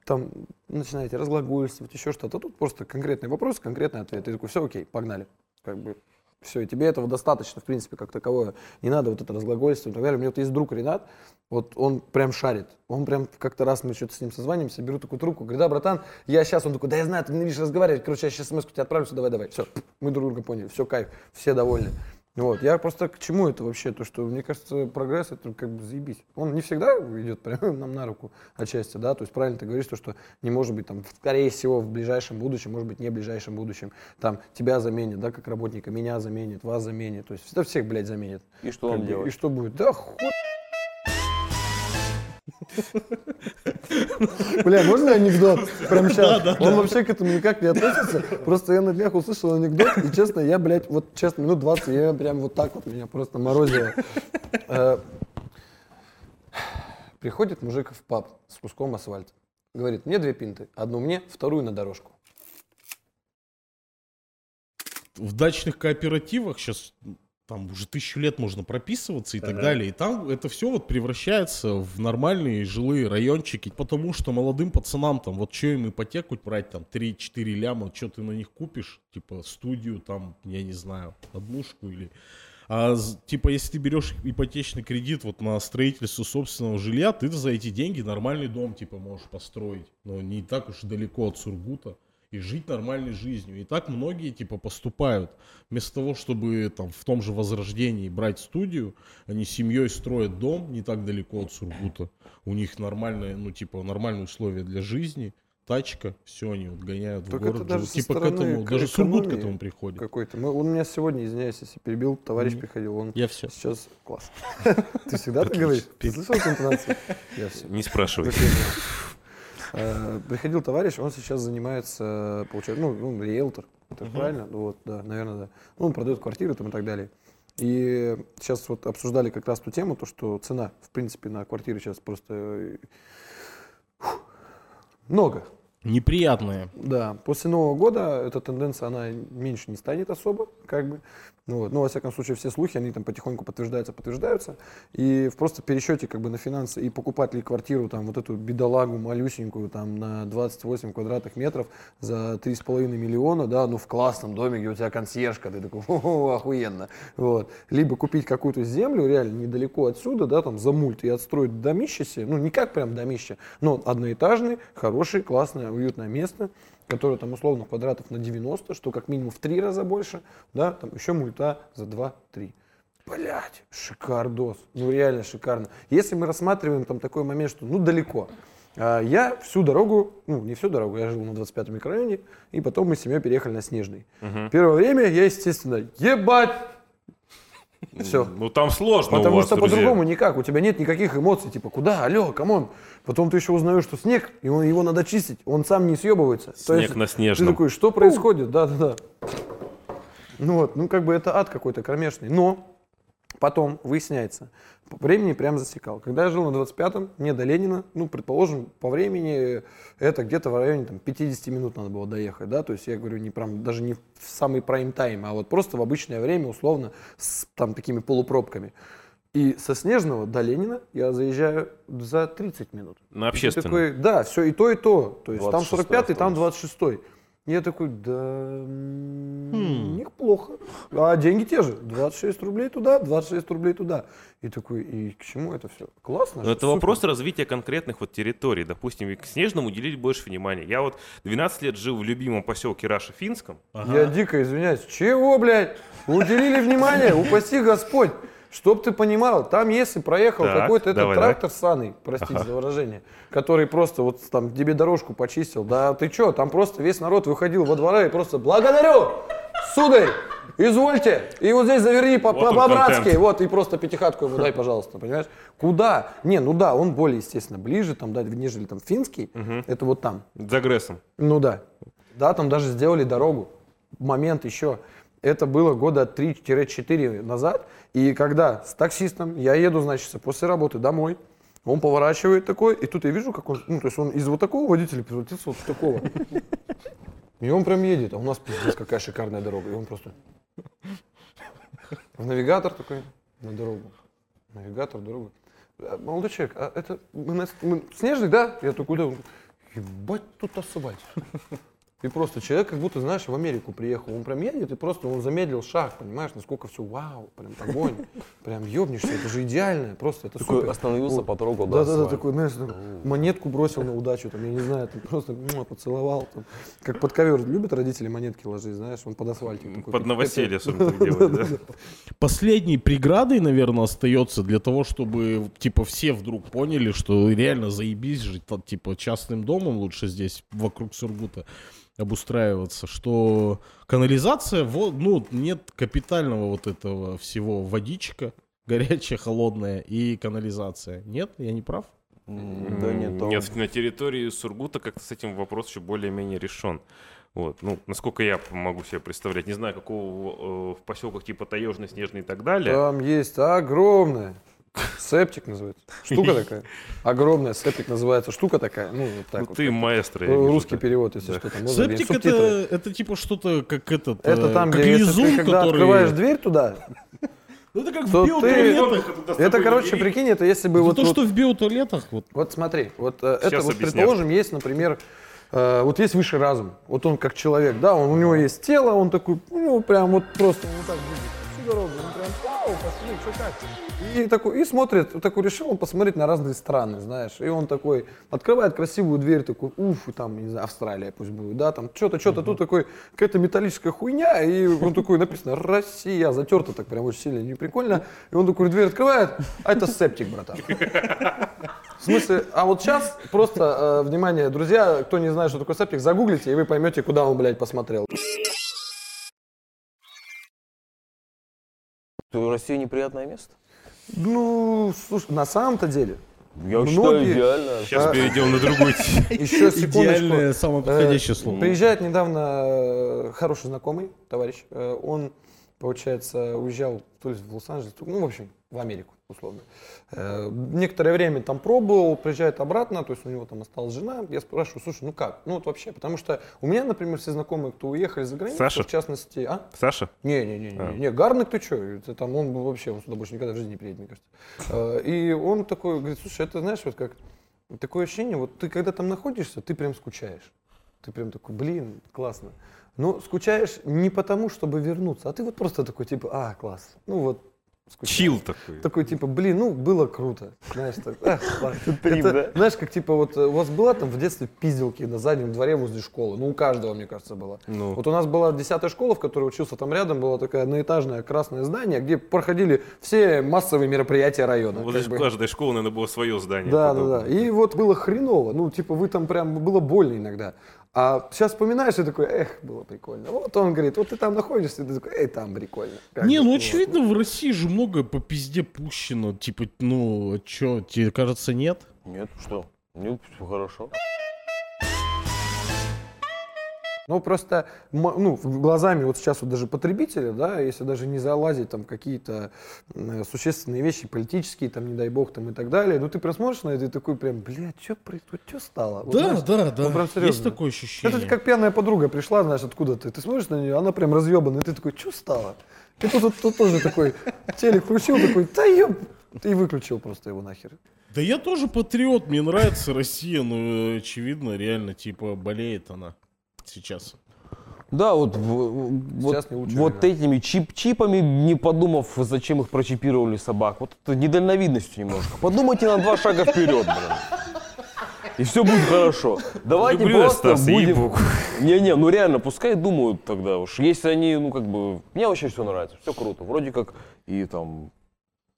C: там начинаете разглагольствовать, еще что-то, тут просто конкретный вопрос, конкретный ответ. Ты такой, все, окей, погнали. Как бы все, и тебе этого достаточно, в принципе, как таковое. Не надо вот это разглагольствовать и так далее. У меня вот есть друг Ренат, вот он прям шарит. Он прям как-то раз мы что-то с ним созванимся, беру такую трубку, говорю, да, братан, я сейчас, он такой, да я знаю, ты ненавидишь разговаривать, короче, я сейчас смс тебе отправлю, все, давай, давай, все, мы друг друга поняли, все, кайф, все довольны. Вот, я просто к чему это вообще, то, что, мне кажется, прогресс, это как бы заебись. Он не всегда идет прямо нам на руку отчасти, да, то есть правильно ты говоришь, то, что не может быть там, скорее всего, в ближайшем будущем, может быть, не в ближайшем будущем, там, тебя заменят, да, как работника, меня заменят, вас заменят, то есть всегда всех, блядь, заменят.
D: И что
C: Как
D: нам
C: бы, И что будет? Да хуй. Бля, можно анекдот? Прям сейчас. Он вообще к этому никак не относится. Просто я на днях услышал анекдот, и честно, я, блядь, вот честно, минут 20, я прям вот так вот меня просто морозило. Э, Приходит мужик в паб с куском асфальта. Говорит, мне две пинты. Одну мне, вторую на дорожку.
F: в дачных кооперативах сейчас там уже тысячу лет можно прописываться и так далее. И там это все вот превращается в нормальные жилые райончики, потому что молодым пацанам там, вот что им ипотеку брать, там 3-4 ляма, что ты на них купишь, типа студию, там, я не знаю, однушку или... А типа, если ты берешь ипотечный кредит вот на строительство собственного жилья, ты за эти деньги нормальный дом типа можешь построить. Но не так уж далеко от Сургута и жить нормальной жизнью. И так многие типа поступают. Вместо того, чтобы там в том же возрождении брать студию, они семьей строят дом не так далеко от Сургута. У них нормальные, ну типа нормальные условия для жизни, тачка, все, они вот гоняют в
C: Так
F: город.
C: это даже
F: типа к этому,
C: к
F: даже Сургут к этому приходит.
C: Какой-то. Мы- Он меня сегодня, извиняюсь, если перебил, товарищ
F: Мгм.
C: приходил, он
F: Я все.
C: сейчас... Класс. Ты всегда так говоришь? Ты слышал интонацию? Я все.
E: Не спрашивай.
C: Э, Приходил товарищ, он сейчас занимается, получается, ну, ну, риэлтор, это правильно? Вот, да, наверное, да. Ну, он продает квартиры там и так далее. И сейчас вот обсуждали как раз ту тему, то, что цена, в принципе, на квартиры сейчас просто э, фух, много.
F: Неприятные.
C: Да, после Нового года эта тенденция, она меньше не станет особо, как бы. Ну, вот. Но, во всяком случае, все слухи, они там потихоньку подтверждаются, подтверждаются. И в просто пересчете как бы на финансы и покупать ли квартиру, там, вот эту бедолагу малюсенькую, там, на 28 квадратных метров за 3,5 миллиона, да, ну, в классном доме, где у тебя консьержка, ты такой, о, охуенно. Вот. Либо купить какую-то землю реально недалеко отсюда, да, там, за мульт и отстроить домище себе, ну, не как прям домище, но одноэтажный, хороший, классное, уютное место, которое там условно квадратов на 90, что как минимум в три раза больше, да, там еще мульта за 2-3. Блять, шикардос. Ну реально шикарно. Если мы рассматриваем там такой момент, что ну далеко. А, Я всю дорогу, ну не всю дорогу, я жил на 25-м микрорайоне, и потом мы с семьей переехали на Снежный. Первое время я, естественно, ебать, все.
E: Ну там сложно у
C: Потому
E: вас,
C: что по-другому никак. У тебя нет никаких эмоций, типа, куда, алло, come on. Потом ты еще узнаешь, что снег, и он, его надо чистить, он сам не съебывается. То
E: Снег
C: есть
E: на
C: Ты
E: снежном.
C: такой, что происходит? Да-да-да. Ну вот, ну как бы это ад какой-то кромешный. Но потом выясняется, по времени прям засекал. Когда я жил на 25-м, мне до Ленина, ну, предположим, по времени это где-то в районе там, 50 минут надо было доехать, да, то есть я говорю не прям, даже не в самый прайм-тайм, а вот просто в обычное время, условно, с там такими полупробками. И со Снежного до Ленина я заезжаю за 30 минут.
E: На общественном.
C: такой, да, все и то, и то. То есть там
A: 26-й
C: 45-й, там
A: автобус.
C: 26-й. Я такой, да,
F: Хм.
C: неплохо. А деньги те же, 26 рублей туда, 26 рублей туда. И такой, и к чему это все? Классно.
E: Но это
C: супер.
E: вопрос развития конкретных вот территорий. Допустим, к Снежному уделить больше внимания. Я вот 12 лет жил в любимом поселке Раша-Финском.
C: Я дико извиняюсь. Чего, блядь? Уделили внимание, упаси Господь. Чтоб ты понимал, там если проехал какой-то этот
E: давай,
C: трактор саный, простите за выражение, который просто вот там тебе дорожку почистил, да ты чё, там просто весь народ выходил во двора и просто благодарю, сударь, извольте, и вот здесь заверни по-
E: Вот он
C: по-братски, вот, и просто пятихатку ему дай, пожалуйста, понимаешь? Куда? Не, ну да, он более, естественно, ближе, там, да, нежели там финский, это вот там,
E: За Грессом.
C: ну да. Да, там даже сделали дорогу. Момент еще. Это было года 3-4 назад. И когда с таксистом я еду, значит, после работы домой, он поворачивает такой, и тут я вижу, как он, ну, то есть он из вот такого водителя превратился вот в такого. И он прям едет, а у нас пиздец какая шикарная дорога. И он просто в навигатор такой, на дорогу. Навигатор, дорогу. «А, Молодой человек, а это мы, на- мы снежный, да? Я такой, да. Ебать тут асфальт. И просто человек как будто, знаешь, в Америку приехал. Он прям едет, и просто он замедлил шаг, понимаешь, насколько все вау, прям огонь. Прям ёбнешься, это же идеально, просто это
D: Такой
C: супер.
D: остановился, потрогал, да,
C: Да, да, такой, знаешь, там, монетку бросил на удачу, там, я не знаю, там, просто муа, поцеловал. Там. Как под ковер любят родители монетки ложить, знаешь, он под асфальтик. такой,
E: Под новоселье, особенно так делают, да?
F: Последней преградой, наверное, остается для того, чтобы, типа, все вдруг поняли, что реально заебись жить, типа, частным домом лучше здесь, вокруг Сургута обустраиваться, что канализация, вот, ну, нет капитального вот этого всего, водичка, горячая, холодная и канализация. Нет, я не прав?
D: Да нет,
E: Нет, на территории Сургута как-то с этим вопрос еще более-менее решен. Вот, ну, насколько я могу себе представлять, не знаю, какого э, в поселках типа Таежный, Снежный и так далее.
C: Там есть огромная. Септик называется. Штука такая. Огромная септик называется. Штука такая. Ну, вот так
E: Ну,
C: вот.
E: ты маэстро. я вижу,
C: Русский
E: да.
C: перевод, если
E: Да.
C: что там. можно, блин,
F: Септик это, это типа что-то как этот,
C: Это
F: э,
C: там,
F: как
C: где если
F: лизун,
C: ты когда
F: который...
C: открываешь дверь туда,
F: Ну, это как в
C: ты...
F: биотуалетах.
C: Это, короче, прикинь, это если бы вот...
F: то,
C: вот-
F: что в биотуалетах, вот.
C: Вот смотри, вот э, это вот, предположим, есть, например, э, вот есть высший разум. Вот он как человек, да, он, у него есть тело, он такой, ну, прям вот просто вот так всю дорогу. Он прям, вау, пошли, что как? И такой, и смотрит, такой решил он посмотреть на разные страны, знаешь. И он такой открывает красивую дверь, такой, уф, там, не знаю, Австралия пусть будет, да, там что-то, что-то, тут такой, какая-то металлическая хуйня, и он такой, написано, Россия, затерто так прям очень сильно, не прикольно. И он такой дверь открывает, а это септик, братан. В смысле, а вот сейчас просто, э, внимание, друзья, кто не знает, что такое септик, загуглите, и вы поймете, куда он, блядь, посмотрел.
D: Россия неприятное место?
C: Ну, слушай, на самом-то деле,
D: Я
C: Многие-
D: считаю идеально.
E: Сейчас перейдем на другую тему.
C: еще секундочку.
F: Идеальное, самое подходящее
C: Э,
F: слово.
C: Приезжает недавно э, хороший знакомый, товарищ. Э, Он, получается, уезжал то ли в Лос-Анджелес, ну, в общем, в Америку, условно. Э, Некоторое время там пробовал, приезжает обратно, то есть у него там осталась жена. Я спрашиваю, слушай, ну как? Ну вот вообще, потому что у меня, например, все знакомые, кто уехали за границу,
E: Саша?
C: в частности, а?
E: Саша?
C: Не-не-не,
E: А.
C: не, Гарник, ты что? Это там он вообще, он сюда больше никогда в жизни не приедет, мне кажется. Э, И он такой говорит, слушай, это знаешь, вот как такое ощущение, вот ты когда там находишься, ты прям скучаешь. Ты прям такой, блин, классно. Но скучаешь не потому, чтобы вернуться, а ты вот просто такой, типа, а, класс. Ну вот, скучаешь.
E: Чил такой.
C: Такой, типа, блин, ну, было круто. Знаешь, так, ладно.
D: Трип,
C: Это,
D: да?
C: Знаешь, как, типа, вот э, у вас была там в детстве пизделки на заднем дворе возле школы? Ну, у каждого, мне кажется, было.
E: Ну.
C: Вот у нас была десятая школа, в которой учился, там рядом было такое одноэтажное красное здание, где проходили все массовые мероприятия района.
E: Вот у каждой школы, наверное, было свое здание.
C: Да, да, да. И вот было хреново. Ну, типа, вы там прям, было больно иногда. А сейчас вспоминаешь и такой, эх, было прикольно. Вот он говорит, вот ты там находишься, и ты такой, эй, там прикольно. Как
F: Не, ну очевидно, в России же много по пизде пущено. Типа, ну, чё, тебе кажется, нет?
D: Нет, что? Нет, все хорошо.
C: Ну, просто, ну, глазами вот сейчас вот даже потребителя, да, если даже не залазить там какие-то м, существенные вещи, политические, там, не дай бог, там и так далее, ну, ты прям смотришь на это и такой прям, блядь, что происходит, что стало? Вот,
F: да,
C: знаешь,
F: да,
C: ну,
F: да.
C: прям
F: Есть такое ощущение.
C: Это как пьяная подруга пришла, знаешь, откуда ты, ты смотришь на нее, она прям разъебанная, и ты такой, что стало? И тут, тут, тут тоже такой телек включил, такой, да еб, и выключил просто его нахер.
F: Да я тоже патриот, мне нравится Россия, но, э, очевидно, реально, типа, болеет она сейчас.
D: Да, вот, вот,
C: Сейчас не лучшее
D: вот этими чип, чипами, не подумав, зачем их прочипировали собак. Вот это недальновидностью немножко. Подумайте на два шага вперед, блин. И все будет хорошо. Давайте
E: Люблю
D: просто
E: Стаса,
D: будем... Не-не, ну реально, пускай думают тогда уж. Если они, ну как бы... Мне вообще все нравится, все круто. Вроде как и там...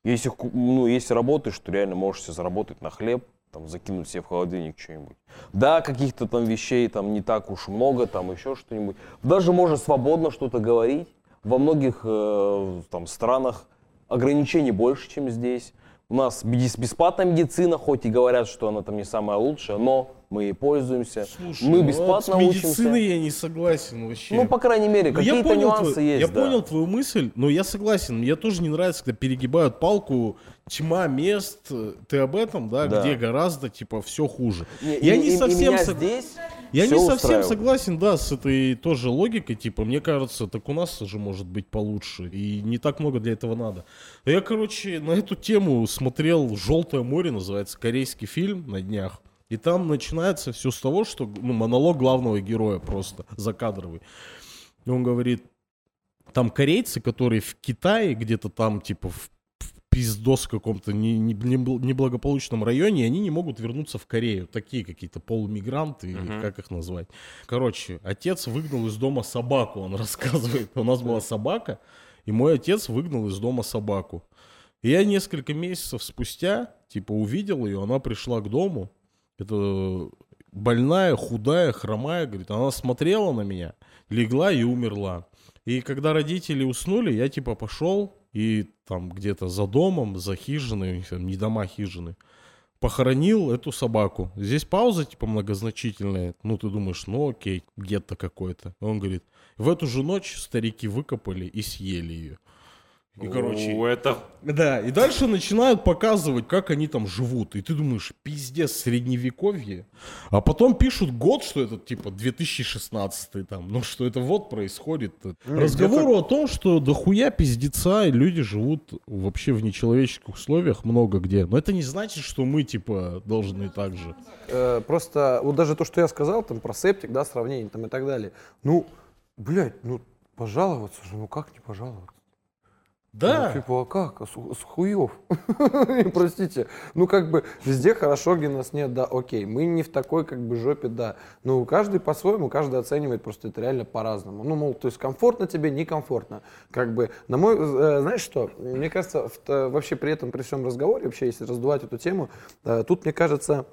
D: Если, ну, если работаешь, то реально можешь себе заработать на хлеб, там, закинуть себе в холодильник что-нибудь. Да, каких-то там вещей там не так уж много, там еще что-нибудь. Даже можно свободно что-то говорить. Во многих э, там странах ограничений больше, чем здесь. У нас бес- бесплатная медицина, хоть и говорят, что она там не самая лучшая, но мы ей пользуемся.
F: Слушай,
D: мы
F: ну,
D: бесплатно
F: вот с
D: учимся.
F: я не согласен вообще.
D: Ну, по крайней мере,
F: Ну,
D: какие-то нюансы
F: твой-
D: есть.
F: я
D: да.
F: понял твою мысль, но я согласен. Мне тоже не нравится, когда перегибают палку, тьма мест. Ты об этом, да,
D: Да.
F: где гораздо, типа, все хуже.
D: Не,
F: я
D: и-
F: не
D: и- и
F: совсем
D: меня
F: сог-
D: здесь
F: Я не совсем
D: устраивает.
F: согласен, да, с этой тоже логикой, типа, мне кажется, так у нас же может быть получше, и не так много для этого надо. Я, короче, на эту тему смотрел «Желтое море», называется, корейский фильм на днях, и там начинается все с того, что, ну, монолог главного героя просто, закадровый. И он говорит, там корейцы, которые в Китае, где-то там, типа, в в пиздос каком-то не- не- неблагополучном районе, и они не могут вернуться в Корею. Такие какие-то полумигранты, или как их назвать. Короче, отец выгнал из дома собаку, он рассказывает. У нас была собака, и мой отец выгнал из дома собаку. И я несколько месяцев спустя, типа, увидел ее, она пришла к дому. Это больная, худая, хромая, говорит, она смотрела на меня, легла и умерла. И когда родители уснули, я типа пошел и там где-то за домом, за хижиной, там не дома, а хижины, похоронил эту собаку. Здесь пауза типа многозначительная. Ну, ты думаешь, ну окей, гетто какой-то. Он говорит, в эту же ночь старики выкопали и съели ее. И, короче,
E: О, это
F: да, и дальше начинают показывать, как они там живут. И ты думаешь, пиздец, средневековье. А потом пишут год, что это типа 2016 там. Ну, что это вот происходит. Разговору о том, что дохуя пиздеца, и люди живут вообще в нечеловеческих условиях много где. Но это не значит, что мы типа должны так же.
C: Э, просто вот даже то, что я сказал, там про септик, да, сравнение там и так далее. Ну, блядь, ну пожаловаться же, ну как не пожаловаться?
F: Да.
C: Ну, типа, а как? А с, с хуев? Простите. Ну, как бы, везде хорошо, где нас нет, да, окей. Мы не в такой, как бы, жопе, да. Ну, каждый по-своему, каждый оценивает просто это реально по-разному. Ну, мол, то есть, комфортно тебе, некомфортно. Как бы, на мой, э, знаешь что, мне кажется, в вообще при этом, при всем разговоре, вообще, если раздувать эту тему, э, тут, мне кажется,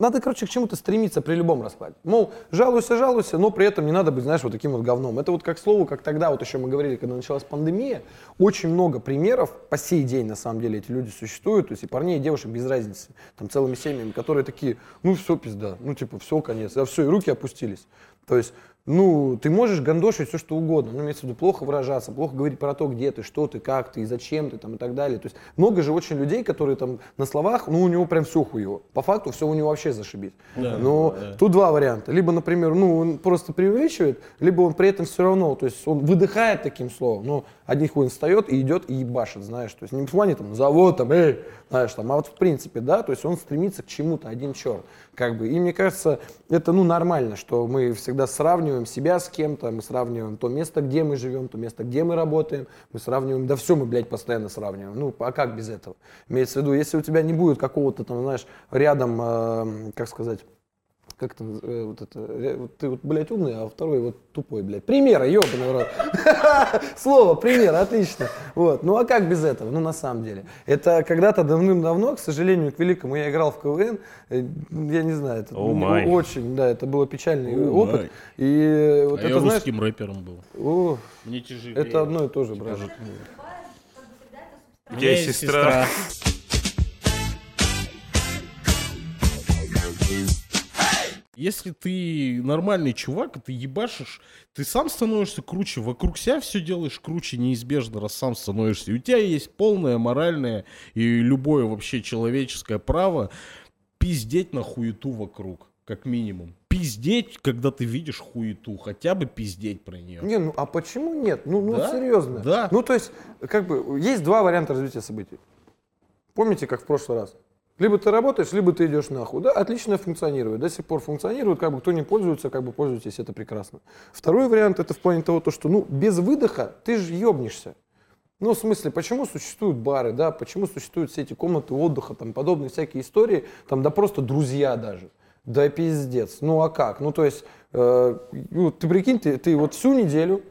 C: надо, короче, к чему-то стремиться при любом раскладе. Мол, жалуйся, жалуйся, но при этом не надо быть, знаешь, вот таким вот говном. Это вот как слово, как тогда, вот еще мы говорили, когда началась пандемия, очень много примеров, по сей день, на самом деле, эти люди существуют, то есть и парней, и девушек без разницы, там целыми семьями, которые такие, ну все, пизда, ну типа, все, конец, а все, и руки опустились. То есть, ну, ты можешь гандошить все, что угодно, ну, имеется в виду, плохо выражаться, плохо говорить про то, где ты, что ты, как ты, и зачем ты, там, и так далее. То есть, много же очень людей, которые там на словах, ну, у него прям все хуево. По факту все у него вообще зашибись. Но тут два варианта. Либо, например, ну, он просто преувеличивает, либо он при этом все равно, то есть, он выдыхает таким словом, но один хуй встает и идет и ебашит, знаешь. То есть, не в плане там, завод, там, эй, знаешь, там, а вот в принципе, да, то есть, он стремится к чему-то, один черт. Как бы, и мне кажется, это, ну, нормально, что мы всегда сравниваем себя с кем-то, мы сравниваем то место, где мы живем, то место, где мы работаем, мы сравниваем, да все мы, блядь, постоянно сравниваем. Ну, а как без этого? Имеется в виду, если у тебя не будет какого-то там, знаешь, рядом, э, как сказать, как это, вот это, э, вот ты вот, блядь, умный, а второй вот тупой, блядь. Примера, ебаный рот. Слово, пример, отлично. Вот, ну а как без этого, ну на самом деле. Это когда-то давным-давно, к сожалению, к великому, я играл в КВН, э, я не знаю, это очень, да, это был печальный опыт. И э, вот
F: а я
C: это, знаешь,
F: русским рэпером был.
C: о,
F: Не тяжелее.
C: это одно и то же, брат.
E: у тебя есть сестра.
F: Если ты нормальный чувак, ты ебашишь, ты сам становишься круче, вокруг себя все делаешь круче неизбежно, раз сам становишься. И у тебя есть полное моральное и любое вообще человеческое право пиздеть на хуету вокруг, как минимум. Пиздеть, когда ты видишь хуету, хотя бы пиздеть про нее.
C: Не, ну а почему нет? Ну, ну
F: Да?
C: серьезно.
F: Да.
C: Ну, то есть, как бы, есть два варианта развития событий. Помните, как в прошлый раз? Либо ты работаешь, либо ты идешь нахуй. Да, отлично функционирует, до сих пор функционирует, как бы кто не пользуется, как бы пользуйтесь, это прекрасно. Второй вариант это в плане того, то, что ну без выдоха ты же ебнешься. Ну, в смысле, почему существуют бары, да, почему существуют все эти комнаты отдыха, там, подобные всякие истории, там, да просто друзья даже. Да пиздец. Ну, а как? Ну, то есть, э, ты прикинь, ты, ты вот всю неделю,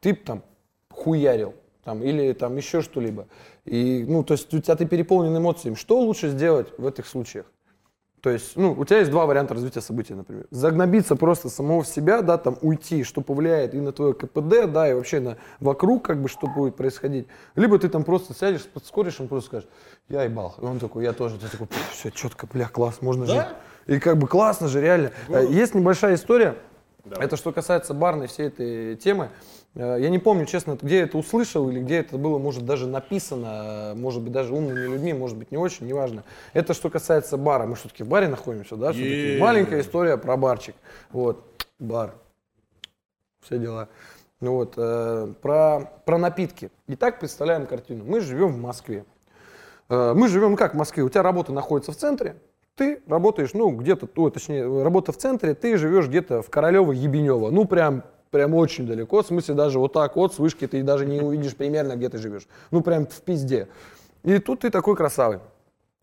C: ты там хуярил, там, или там еще что-либо. И, ну, то есть, у тебя ты переполнен эмоциями. Что лучше сделать в этих случаях? То есть, ну, у тебя есть два варианта развития событий, например. Загнобиться просто самого в себя, да, там уйти, что повлияет и на твое КПД, да, и вообще на вокруг, как бы, что будет происходить. Либо ты там просто сядешь, подскоришь, он просто скажет, я ебал. И он такой, я тоже. Ты такой, все, четко, бля, класс, можно жить. И как бы классно же, реально. Э, Есть небольшая история, это что касается барной всей этой темы. Э, Я не помню, честно, где это услышал или где это было, может, даже написано, э, может быть, даже умными людьми, может быть, не очень, неважно. Это что касается бара. Мы все-таки в баре находимся, да? Маленькая история про барчик. Вот, бар. Все дела. Вот, э, про, про напитки. Итак, представляем картину. Мы живем в Москве. Э, мы живем ну как в Москве. У тебя работа находится в центре, ты работаешь, ну, где-то, ну, точнее, работа в центре, ты живешь где-то в Королево-Ебенево. Ну, прям, прям очень далеко. В смысле, даже вот так вот с вышки ты даже не увидишь примерно, где ты живешь. Ну, прям в пизде. И тут ты такой красавый.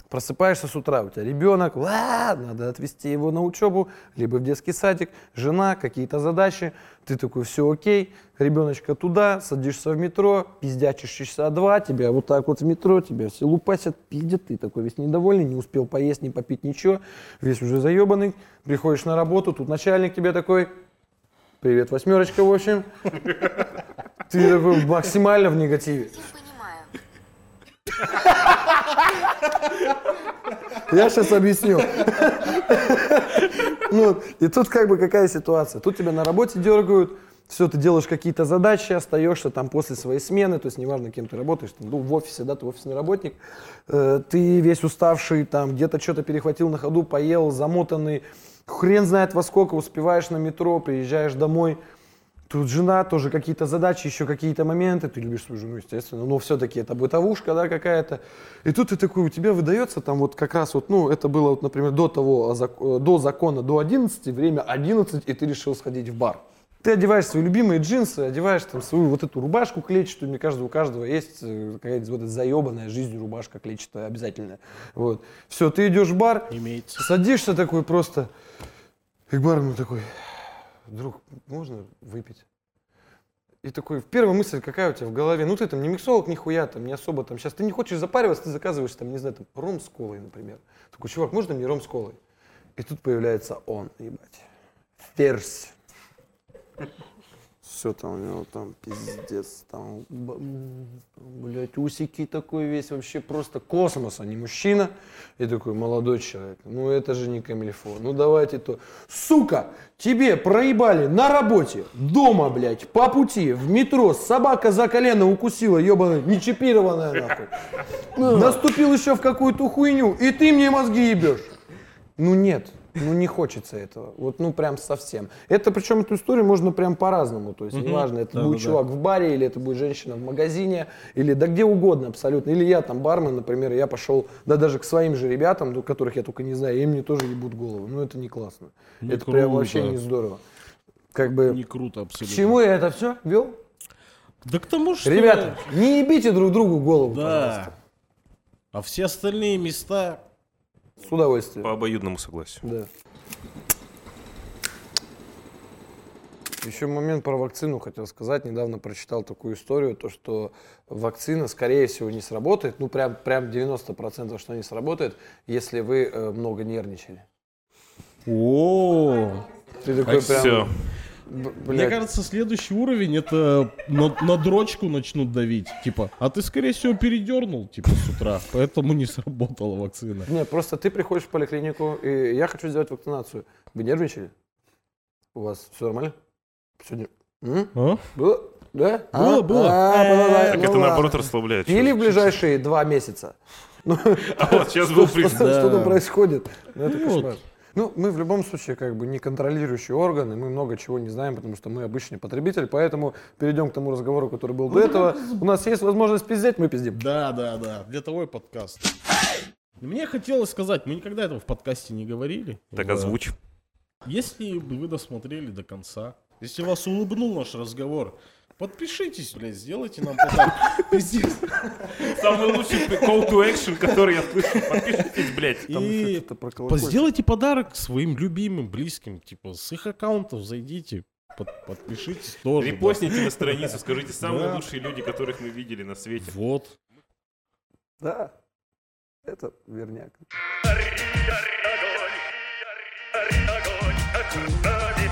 C: Просыпаешься с утра, у тебя ребенок, «Ва, надо отвезти его на учебу, либо в детский садик, жена, какие-то задачи, ты такой, все окей, ребеночка туда, садишься в метро, пиздячишь часа два, тебя вот так вот в метро, тебя все лупасят, пиздят, ты такой весь недовольный, не успел поесть, не попить ничего, весь уже заебанный, приходишь на работу, тут начальник тебе такой, привет, восьмерочка, в общем, ты такой максимально в негативе. Я сейчас объясню. Ну, и тут как бы какая ситуация? Тут тебя на работе дергают, все, ты делаешь какие-то задачи, остаешься там после своей смены, то есть неважно, кем ты работаешь, там, ну, в офисе, да, ты офисный работник, э, ты весь уставший, там, где-то что-то перехватил на ходу, поел, замотанный, хрен знает во сколько, успеваешь на метро, приезжаешь домой, Тут жена, тоже какие-то задачи, еще какие-то моменты. Ты любишь свою жену, естественно, но все-таки это бытовушка, да, какая-то. И тут ты такой, у тебя выдается там вот как раз вот, ну, это было вот, например, до того, а э, до закона, до 11, время 11, и ты решил сходить в бар. Ты одеваешь свои любимые джинсы, одеваешь там свою вот эту рубашку клетчатую, мне кажется, у каждого есть э, какая-то вот эта заебанная жизнью рубашка клетчатая обязательная. Вот. Все, ты идешь в бар,
F: Имеется.
C: садишься такой просто, и к такой, друг, можно выпить? И такой, первая мысль какая у тебя в голове? Ну ты там не миксолог, нихуя, там не особо там. Сейчас ты не хочешь запариваться, ты заказываешь там, не знаю, там ром с колой, например. Такой, чувак, можно мне ром с колой? И тут появляется он, ебать. Ферзь. Все там у него там пиздец, там, блядь, усики такой весь, вообще просто космос, а не мужчина. И такой, молодой человек, ну это же не камильфо, ну давайте то. Сука, тебе проебали на работе, дома, блядь, по пути, в метро, собака за колено укусила, ебаная, не чипированная нахуй. Наступил еще в какую-то хуйню, и ты мне мозги ебешь. Ну нет, ну не хочется этого. Вот ну прям совсем. Это причем эту историю можно прям по-разному. То есть неважно, это будет чувак в баре, или это будет женщина в магазине, или да где угодно абсолютно. Или я там бармен, например, я пошел, да даже к своим же ребятам, ну, которых я только не знаю, им мне тоже ебут голову. Ну это не классно.
F: Не
C: это прям
F: круто.
C: вообще не здорово. Как бы,
F: Не круто
C: к
F: абсолютно.
C: чему я это все вел?
F: Да к тому, что...
C: Ребята, не ебите друг другу голову,
F: Да.
C: пожалуйста.
F: А все остальные места...
C: С удовольствием.
E: По обоюдному согласию.
C: Да. Еще момент про вакцину хотел сказать. Недавно прочитал такую историю, то что вакцина, скорее всего, не сработает. Ну, прям, прям 90% что не сработает, если вы э, много нервничали.
F: О,
C: Ты такой прям...
E: Все.
C: Б-
F: Мне кажется, следующий уровень это на, на дрочку начнут давить. Типа, а ты, скорее всего, передернул, типа, с утра, поэтому не сработала вакцина.
C: Нет, просто ты приходишь в поликлинику, и я хочу сделать вакцинацию. Вы нервничали? У вас все нормально? Сегодня? М?
F: А?
C: Было? Да?
F: Было,
C: А?
F: было.
C: А, было, да.
E: Так
C: Ну
E: это наоборот расслабляет.
C: Пили в ближайшие два месяца. Ну,
E: А вот сейчас был приступ.
C: что там происходит? Ну, это
F: Ну
C: кошмар. Ну, мы в любом случае как бы не контролирующие органы, мы много чего не знаем, потому что мы обычный потребитель, поэтому перейдем к тому разговору, который был до этого. У нас есть возможность пиздеть, мы пиздим.
F: Да, да, да. Для того и подкаст. Мне хотелось сказать, мы никогда этого в подкасте не говорили.
E: Так
F: Да.
E: озвучь.
F: Если бы вы досмотрели до конца, если вас улыбнул наш разговор, подпишитесь, блядь, сделайте нам подарок. Пиздец.
E: Самый лучший call to action, который я слышал. Подпишитесь, блядь.
F: И сделайте подарок своим любимым, близким, типа с их аккаунтов зайдите, под- подпишитесь тоже. да.
E: Репостните на страницу, скажите, самые
F: Да.
E: лучшие люди, которых мы видели на свете.
F: Вот.
C: Да, это верняк.
I: Огонь, огонь, огонь, огонь, огонь,